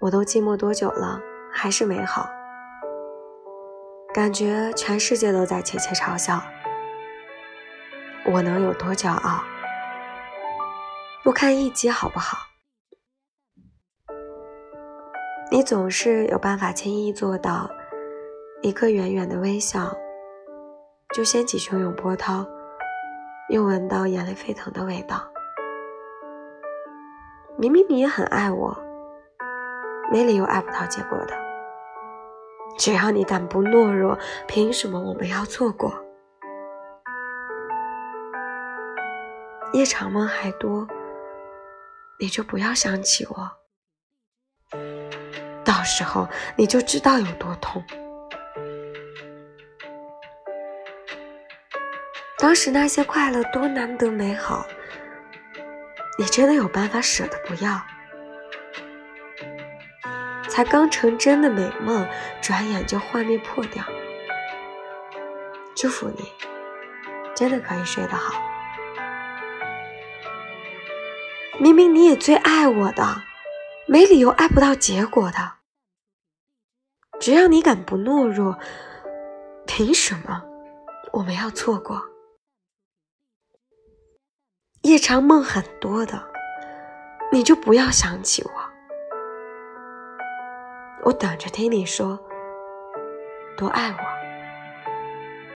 我都寂寞多久了，还是美好。感觉全世界都在窃窃嘲笑，我能有多骄傲？不堪一击，好不好？你总是有办法轻易做到，一个远远的微笑，就掀起汹涌波涛，又闻到眼泪沸腾的味道。明明你也很爱我，没理由爱不到结果的。只要你敢不懦弱，凭什么我们要错过？夜长梦还多，你就不要想起我，到时候你就知道有多痛。当时那些快乐多难得美好，你真的有办法舍得不要？才刚成真的美梦，转眼就幻灭破掉。祝福你，真的可以睡得好。明明你也最爱我的，没理由爱不到结果的。只要你敢不懦弱，凭什么我们要错过？夜长梦很多的，你就不要想起我。我等着听你说，多爱我。